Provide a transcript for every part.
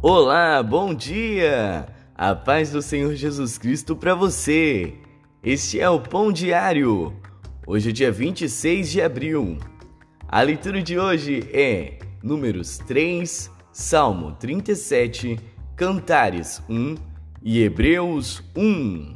Olá, bom dia! A paz do Senhor Jesus Cristo para você! Este é o Pão Diário. Hoje é dia 26 de abril. A leitura de hoje é Números 3, Salmo 37, Cantares 1 e Hebreus 1.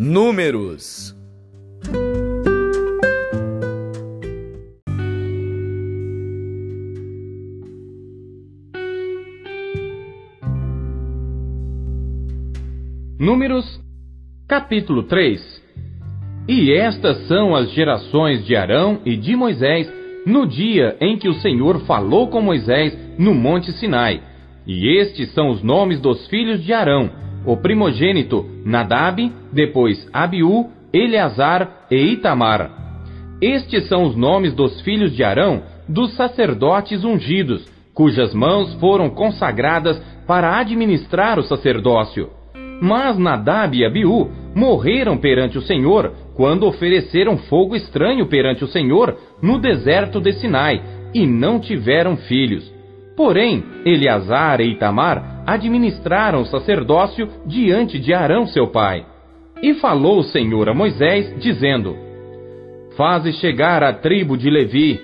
Números Números, capítulo 3 E estas são as gerações de Arão e de Moisés no dia em que o Senhor falou com Moisés no Monte Sinai. E estes são os nomes dos filhos de Arão: o primogênito Nadab, depois Abiú, Eleazar e Itamar. Estes são os nomes dos filhos de Arão, dos sacerdotes ungidos, cujas mãos foram consagradas para administrar o sacerdócio. Mas Nadab e Abiú morreram perante o Senhor quando ofereceram fogo estranho perante o Senhor no deserto de Sinai e não tiveram filhos. Porém, Eleazar e Itamar administraram o sacerdócio diante de Arão seu pai. E falou o Senhor a Moisés, dizendo: Faze chegar a tribo de Levi,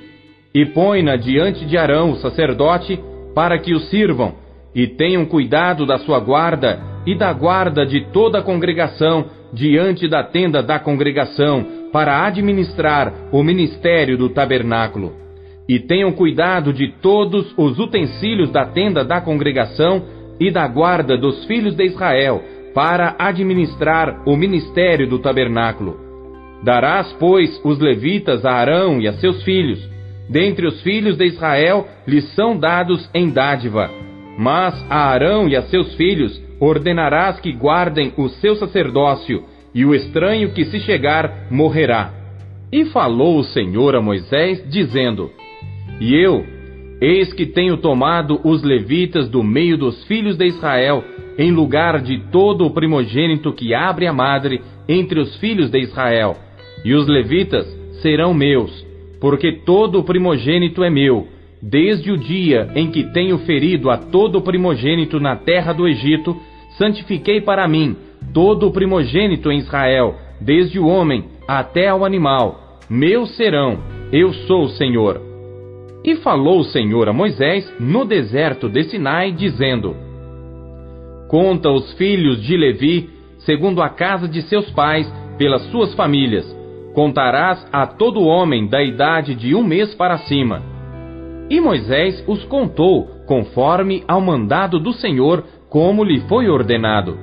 e põe-na diante de Arão, o sacerdote, para que o sirvam, e tenham cuidado da sua guarda e da guarda de toda a congregação diante da tenda da congregação, para administrar o ministério do tabernáculo. E tenham cuidado de todos os utensílios da tenda da congregação e da guarda dos filhos de Israel, para administrar o ministério do tabernáculo. Darás, pois, os levitas a Arão e a seus filhos. Dentre os filhos de Israel lhes são dados em dádiva. Mas a Arão e a seus filhos ordenarás que guardem o seu sacerdócio, e o estranho que se chegar morrerá. E falou o Senhor a Moisés, dizendo: E eu, eis que tenho tomado os levitas do meio dos filhos de Israel, em lugar de todo o primogênito que abre a madre entre os filhos de Israel. E os levitas serão meus, porque todo o primogênito é meu, desde o dia em que tenho ferido a todo o primogênito na terra do Egito, santifiquei para mim todo o primogênito em Israel, desde o homem até ao animal. Meus serão, eu sou o Senhor. E falou o Senhor a Moisés no deserto de Sinai, dizendo: Conta os filhos de Levi, segundo a casa de seus pais, pelas suas famílias. Contarás a todo homem da idade de um mês para cima. E Moisés os contou, conforme ao mandado do Senhor, como lhe foi ordenado.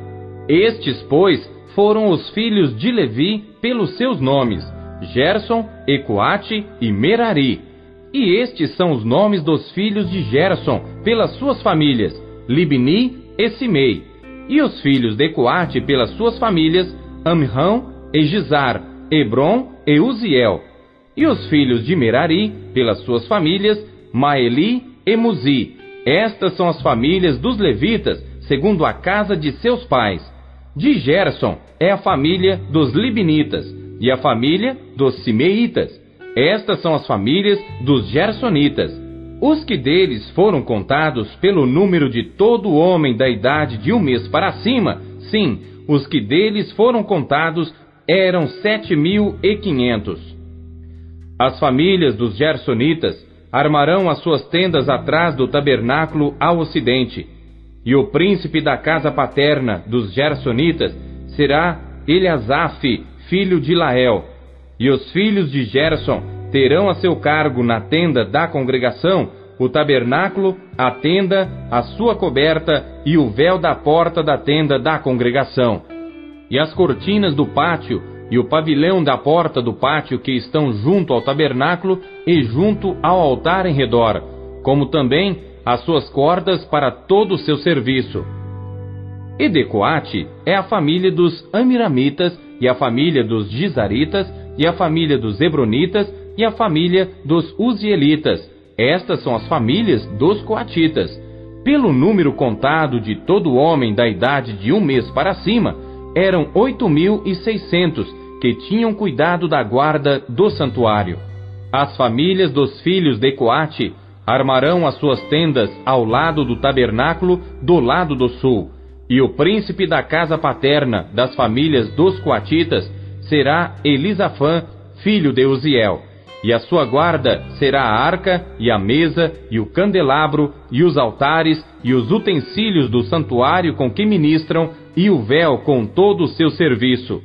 Estes, pois, foram os filhos de Levi pelos seus nomes, Gerson, Ecoate e Merari. E estes são os nomes dos filhos de Gerson pelas suas famílias, Libni e Simei. E os filhos de Ecoate pelas suas famílias, Amrão e Gizar, Hebron e Uziel. E os filhos de Merari pelas suas famílias, Maeli e Muzi. Estas são as famílias dos levitas segundo a casa de seus pais. De Gerson é a família dos Libinitas e a família dos Simeitas. Estas são as famílias dos Gersonitas. Os que deles foram contados pelo número de todo homem da idade de um mês para cima, sim, os que deles foram contados eram sete mil e quinhentos. As famílias dos Gersonitas armarão as suas tendas atrás do tabernáculo ao ocidente e o príncipe da casa paterna dos Gersonitas será Eliasaf, filho de Lael. E os filhos de Gerson terão a seu cargo na tenda da congregação o tabernáculo, a tenda, a sua coberta e o véu da porta da tenda da congregação. E as cortinas do pátio e o pavilhão da porta do pátio que estão junto ao tabernáculo e junto ao altar em redor, como também as suas cordas para todo o seu serviço. Edecoate é a família dos Amiramitas, e a família dos Gizaritas, e a família dos Hebronitas, e a família dos Uzielitas. Estas são as famílias dos Coatitas. Pelo número contado de todo homem da idade de um mês para cima, eram oito mil e seiscentos que tinham cuidado da guarda do santuário. As famílias dos filhos de Coate armarão as suas tendas ao lado do tabernáculo do lado do sul, e o príncipe da casa paterna das famílias dos coatitas será Elisafã, filho de Uziel, e a sua guarda será a arca e a mesa e o candelabro e os altares e os utensílios do santuário com que ministram e o véu com todo o seu serviço.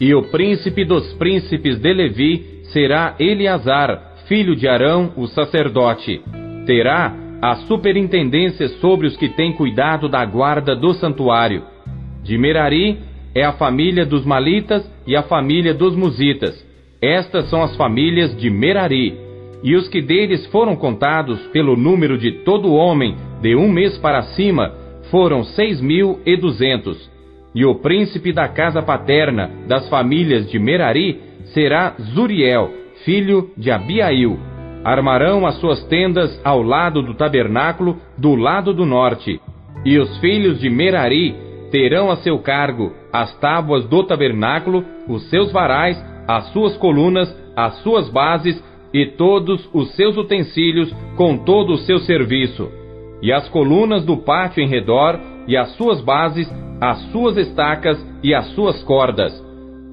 E o príncipe dos príncipes de Levi será Eleazar, filho de Arão, o sacerdote. Terá a superintendência sobre os que têm cuidado da guarda do santuário. De Merari é a família dos Malitas e a família dos Musitas. Estas são as famílias de Merari. E os que deles foram contados pelo número de todo homem de um mês para cima foram seis mil e duzentos. E o príncipe da casa paterna das famílias de Merari será Zuriel, filho de Abiail. Armarão as suas tendas ao lado do tabernáculo, do lado do norte. E os filhos de Merari terão a seu cargo as tábuas do tabernáculo, os seus varais, as suas colunas, as suas bases e todos os seus utensílios com todo o seu serviço. E as colunas do pátio em redor, e as suas bases, as suas estacas e as suas cordas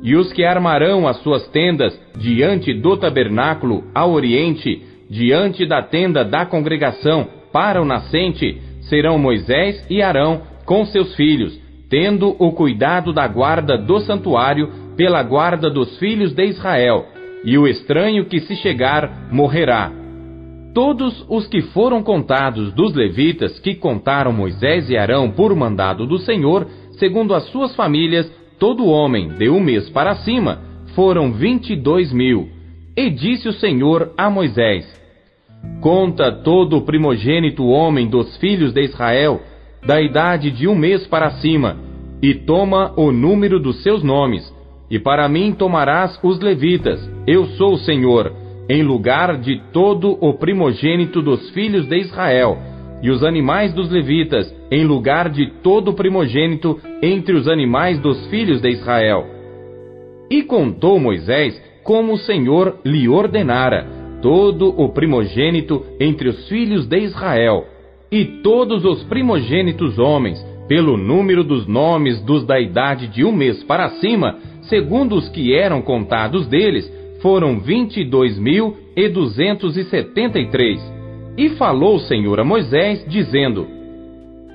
e os que armarão as suas tendas diante do tabernáculo ao oriente, diante da tenda da congregação, para o nascente, serão Moisés e Arão com seus filhos, tendo o cuidado da guarda do santuário pela guarda dos filhos de Israel, e o estranho que se chegar morrerá. Todos os que foram contados dos levitas que contaram Moisés e Arão por mandado do Senhor, segundo as suas famílias, todo homem de um mês para cima foram vinte e dois mil. E disse o Senhor a Moisés: Conta todo o primogênito homem dos filhos de Israel, da idade de um mês para cima, e toma o número dos seus nomes. E para mim tomarás os levitas, eu sou o Senhor, em lugar de todo o primogênito dos filhos de Israel e os animais dos levitas, em lugar de todo primogênito entre os animais dos filhos de Israel. E contou Moisés como o Senhor lhe ordenara, todo o primogênito entre os filhos de Israel, e todos os primogênitos homens, pelo número dos nomes dos da idade de um mês para cima, segundo os que eram contados deles, foram vinte e dois mil e duzentos e setenta e três. E falou o Senhor a Moisés, dizendo: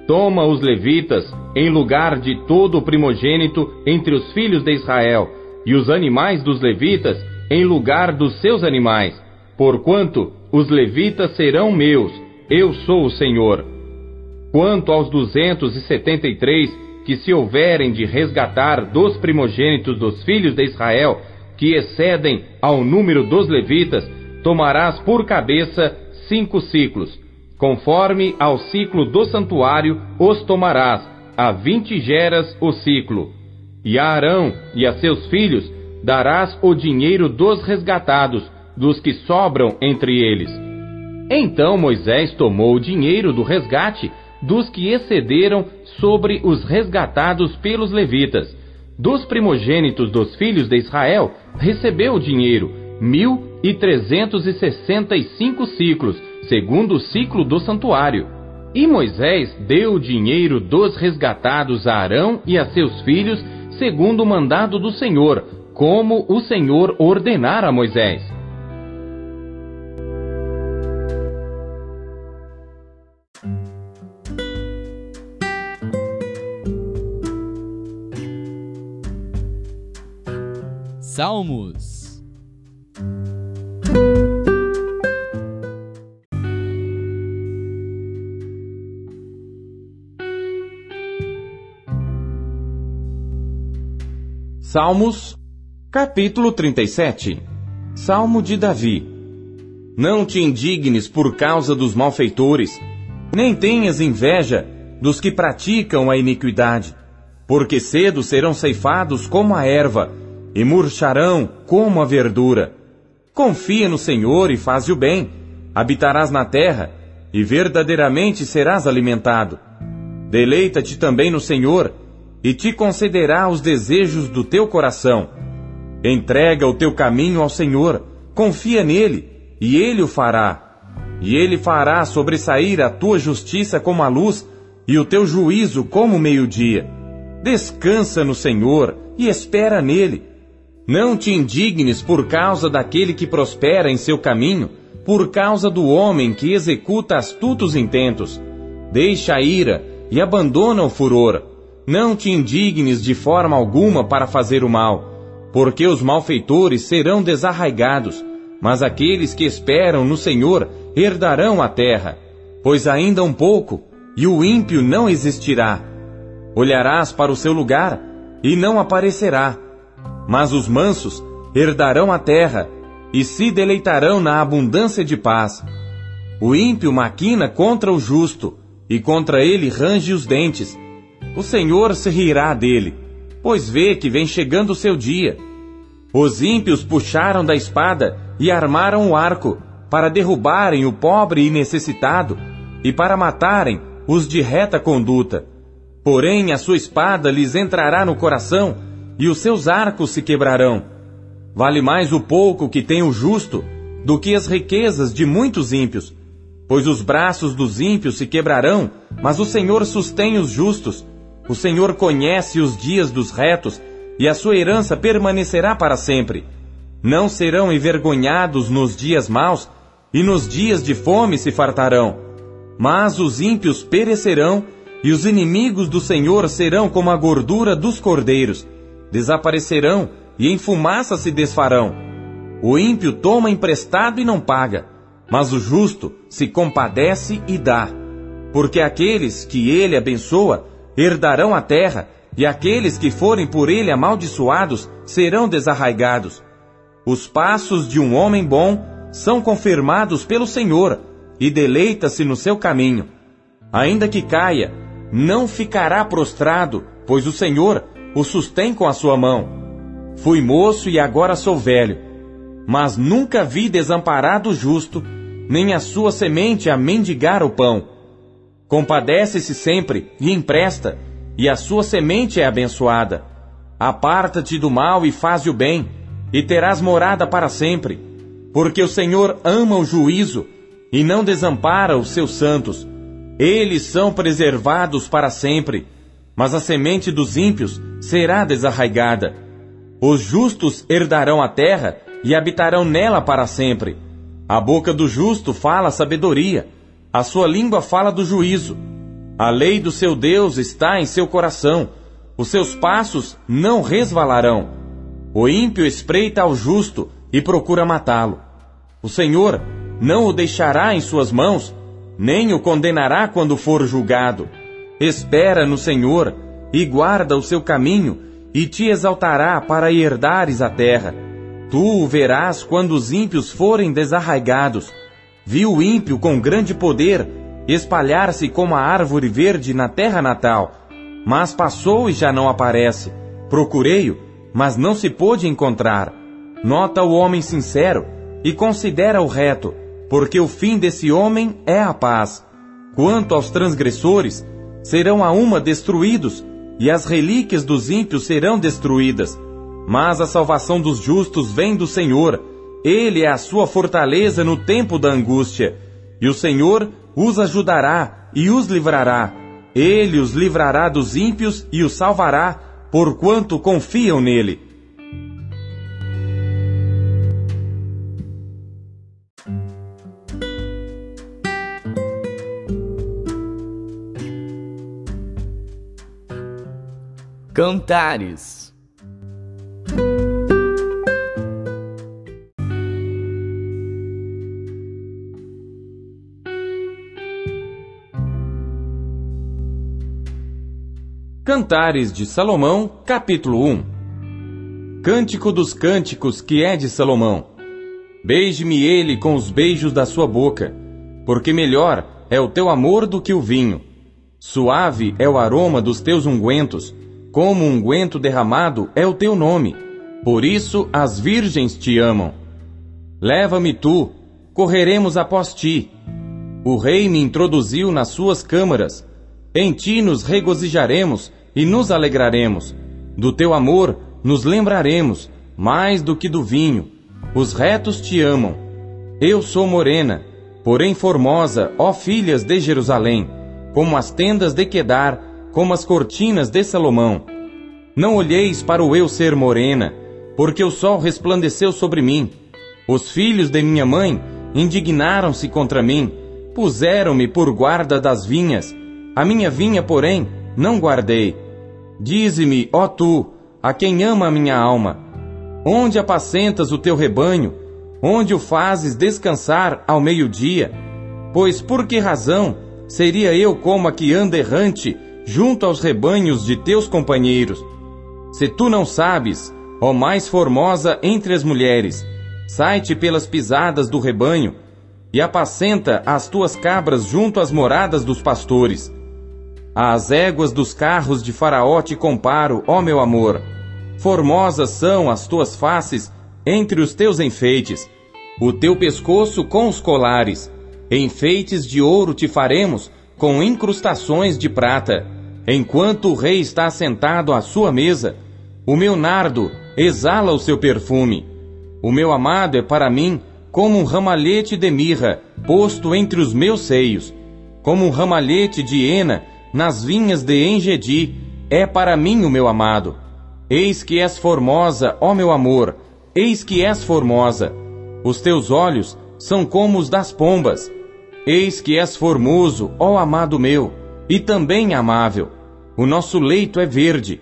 Toma os levitas em lugar de todo o primogênito entre os filhos de Israel, e os animais dos levitas em lugar dos seus animais, porquanto os levitas serão meus, eu sou o Senhor. Quanto aos duzentos e setenta e três que se houverem de resgatar dos primogênitos dos filhos de Israel, que excedem ao número dos levitas, tomarás por cabeça cinco ciclos. Conforme ao ciclo do santuário os tomarás, a vinte geras o ciclo. E a Arão e a seus filhos darás o dinheiro dos resgatados, dos que sobram entre eles. Então Moisés tomou o dinheiro do resgate dos que excederam sobre os resgatados pelos levitas. Dos primogênitos dos filhos de Israel, recebeu o dinheiro, mil e trezentos e sessenta e cinco ciclos, segundo o ciclo do santuário. E Moisés deu o dinheiro dos resgatados a Arão e a seus filhos, segundo o mandado do Senhor, como o Senhor ordenara a Moisés. Salmos. Salmos, capítulo 37 Salmo de Davi. Não te indignes por causa dos malfeitores, nem tenhas inveja dos que praticam a iniquidade, porque cedo serão ceifados como a erva, e murcharão como a verdura. Confia no Senhor e faze o bem, habitarás na terra, e verdadeiramente serás alimentado. Deleita-te também no Senhor, e te concederá os desejos do teu coração. Entrega o teu caminho ao Senhor, confia nele, e ele o fará. E ele fará sobressair a tua justiça como a luz, e o teu juízo como o meio-dia. Descansa no Senhor e espera nele. Não te indignes por causa daquele que prospera em seu caminho, por causa do homem que executa astutos intentos. Deixa a ira e abandona o furor. Não te indignes de forma alguma para fazer o mal, porque os malfeitores serão desarraigados, mas aqueles que esperam no Senhor herdarão a terra. Pois ainda um pouco, e o ímpio não existirá. Olharás para o seu lugar, e não aparecerá. Mas os mansos herdarão a terra, e se deleitarão na abundância de paz. O ímpio maquina contra o justo, e contra ele range os dentes. O Senhor se rirá dele, pois vê que vem chegando o seu dia. Os ímpios puxaram da espada e armaram o arco, para derrubarem o pobre e necessitado, e para matarem os de reta conduta. Porém, a sua espada lhes entrará no coração, e os seus arcos se quebrarão. Vale mais o pouco que tem o justo do que as riquezas de muitos ímpios. Pois os braços dos ímpios se quebrarão, mas o Senhor sustém os justos. O Senhor conhece os dias dos retos, e a sua herança permanecerá para sempre. Não serão envergonhados nos dias maus, e nos dias de fome se fartarão. Mas os ímpios perecerão, e os inimigos do Senhor serão como a gordura dos cordeiros. Desaparecerão, e em fumaça se desfarão. O ímpio toma emprestado e não paga, mas o justo se compadece e dá. Porque aqueles que ele abençoa herdarão a terra, e aqueles que forem por ele amaldiçoados serão desarraigados. Os passos de um homem bom são confirmados pelo Senhor, e deleita-se no seu caminho. Ainda que caia, não ficará prostrado, pois o Senhor o sustém com a sua mão. Fui moço e agora sou velho, mas nunca vi desamparado o justo, nem a sua semente a mendigar o pão. Compadece-se sempre e empresta, e a sua semente é abençoada. Aparta-te do mal e faz o bem, e terás morada para sempre. Porque o Senhor ama o juízo e não desampara os seus santos. Eles são preservados para sempre, mas a semente dos ímpios será desarraigada. Os justos herdarão a terra e habitarão nela para sempre. A boca do justo fala sabedoria, a sua língua fala do juízo. A lei do seu Deus está em seu coração, os seus passos não resvalarão. O ímpio espreita ao justo e procura matá-lo. O Senhor não o deixará em suas mãos, nem o condenará quando for julgado. Espera no Senhor e guarda o seu caminho e te exaltará para herdares a terra. Tu o verás quando os ímpios forem desarraigados. Viu o ímpio com grande poder espalhar-se como a árvore verde na terra natal, mas passou e já não aparece. Procurei-o, mas não se pôde encontrar. Nota o homem sincero e considera o reto, porque o fim desse homem é a paz. Quanto aos transgressores, serão a uma destruídos, e as relíquias dos ímpios serão destruídas. Mas a salvação dos justos vem do Senhor. Ele é a sua fortaleza no tempo da angústia. E o Senhor os ajudará e os livrará. Ele os livrará dos ímpios e os salvará, porquanto confiam nele. Cantares. Cantares de Salomão, capítulo 1 Cântico dos cânticos que é de Salomão. Beije-me ele com os beijos da sua boca, porque melhor é o teu amor do que o vinho. Suave é o aroma dos teus ungüentos, como um unguento derramado é o teu nome, por isso as virgens te amam. Leva-me tu, correremos após ti. O rei me introduziu nas suas câmaras. Em ti nos regozijaremos e nos alegraremos. Do teu amor nos lembraremos, mais do que do vinho. Os retos te amam. Eu sou morena, porém formosa, ó filhas de Jerusalém, como as tendas de Quedar, como as cortinas de Salomão. Não olheis para o eu ser morena, porque o sol resplandeceu sobre mim. Os filhos de minha mãe indignaram-se contra mim, puseram-me por guarda das vinhas. A minha vinha, porém, não guardei. Dize-me, ó tu, a quem ama a minha alma, onde apacentas o teu rebanho, onde o fazes descansar ao meio-dia? Pois por que razão seria eu como a que anda errante junto aos rebanhos de teus companheiros? Se tu não sabes, ó mais formosa entre as mulheres, sai-te pelas pisadas do rebanho e apacenta as tuas cabras junto às moradas dos pastores. Às éguas dos carros de Faraó te comparo, ó meu amor. Formosas são as tuas faces entre os teus enfeites, o teu pescoço com os colares. Enfeites de ouro te faremos, com incrustações de prata. Enquanto o rei está sentado à sua mesa, o meu nardo exala o seu perfume. O meu amado é para mim como um ramalhete de mirra posto entre os meus seios, como um ramalhete de hena nas vinhas de Engedi, é para mim o meu amado. Eis que és formosa, ó meu amor, eis que és formosa. Os teus olhos são como os das pombas. Eis que és formoso, ó amado meu, e também amável. O nosso leito é verde.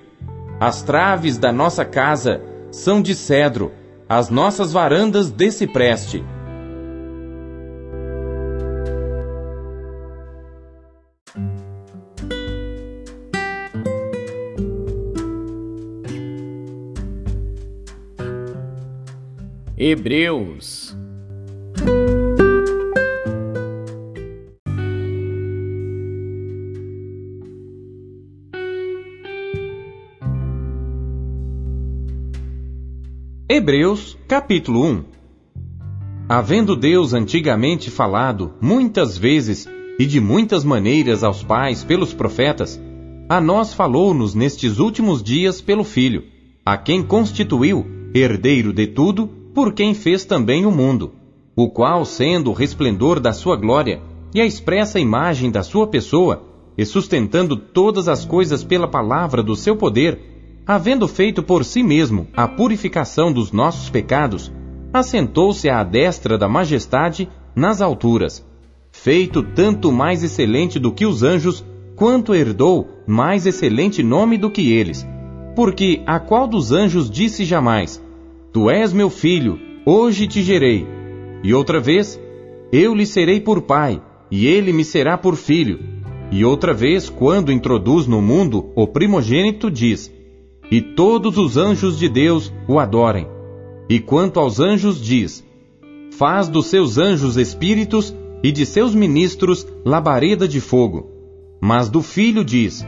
As traves da nossa casa são de cedro, as nossas varandas de cipreste. Hebreus Hebreus, capítulo 1 Havendo Deus antigamente falado muitas vezes e de muitas maneiras aos pais pelos profetas, a nós falou-nos nestes últimos dias pelo Filho, a quem constituiu herdeiro de tudo, por quem fez também o mundo, o qual, sendo o resplendor da sua glória e a expressa imagem da sua pessoa, e sustentando todas as coisas pela palavra do seu poder, havendo feito por si mesmo a purificação dos nossos pecados, assentou-se à destra da majestade nas alturas, feito tanto mais excelente do que os anjos, quanto herdou mais excelente nome do que eles. Porque a qual dos anjos disse jamais: Tu és meu filho, hoje te gerei. E outra vez, eu lhe serei por pai, e ele me será por filho. E outra vez, quando introduz no mundo o primogênito, diz: e todos os anjos de Deus o adorem. E quanto aos anjos, diz: Faz dos seus anjos espíritos e de seus ministros labareda de fogo. Mas do filho diz: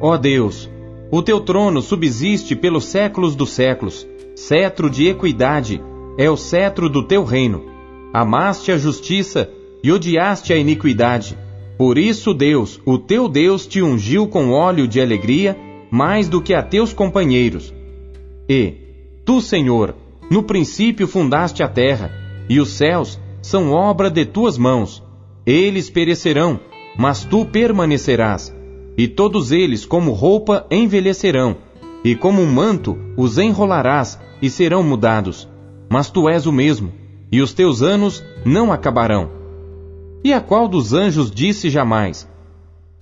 Ó Deus, o teu trono subsiste pelos séculos dos séculos, cetro de equidade é o cetro do teu reino. Amaste a justiça e odiaste a iniquidade. Por isso, Deus, o teu Deus, te ungiu com óleo de alegria mais do que a teus companheiros. E, tu, Senhor, no princípio fundaste a terra, e os céus são obra de tuas mãos. Eles perecerão, mas tu permanecerás. E todos eles, como roupa, envelhecerão, e como um manto os enrolarás e serão mudados. Mas tu és o mesmo, e os teus anos não acabarão. E a qual dos anjos disse jamais: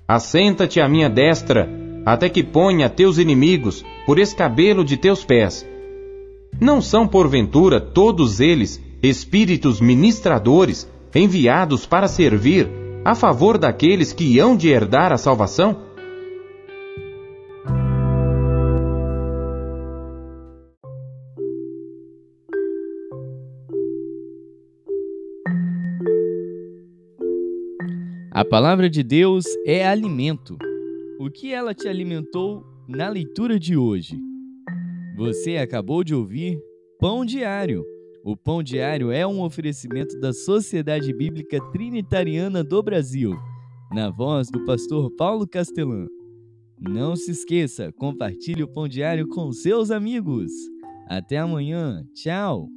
Assenta-te à minha destra, até que ponha teus inimigos por escabelo de teus pés. Não são, porventura, todos eles espíritos ministradores enviados para servir a favor daqueles que hão de herdar a salvação? A palavra de Deus é alimento o que ela te alimentou na leitura de hoje? Você acabou de ouvir Pão Diário, O Pão Diário é um oferecimento da Sociedade Bíblica Trinitariana do Brasil, na voz do pastor Paulo Castelã. Não se esqueça, compartilhe o Pão Diário com seus amigos. Até amanhã. Tchau.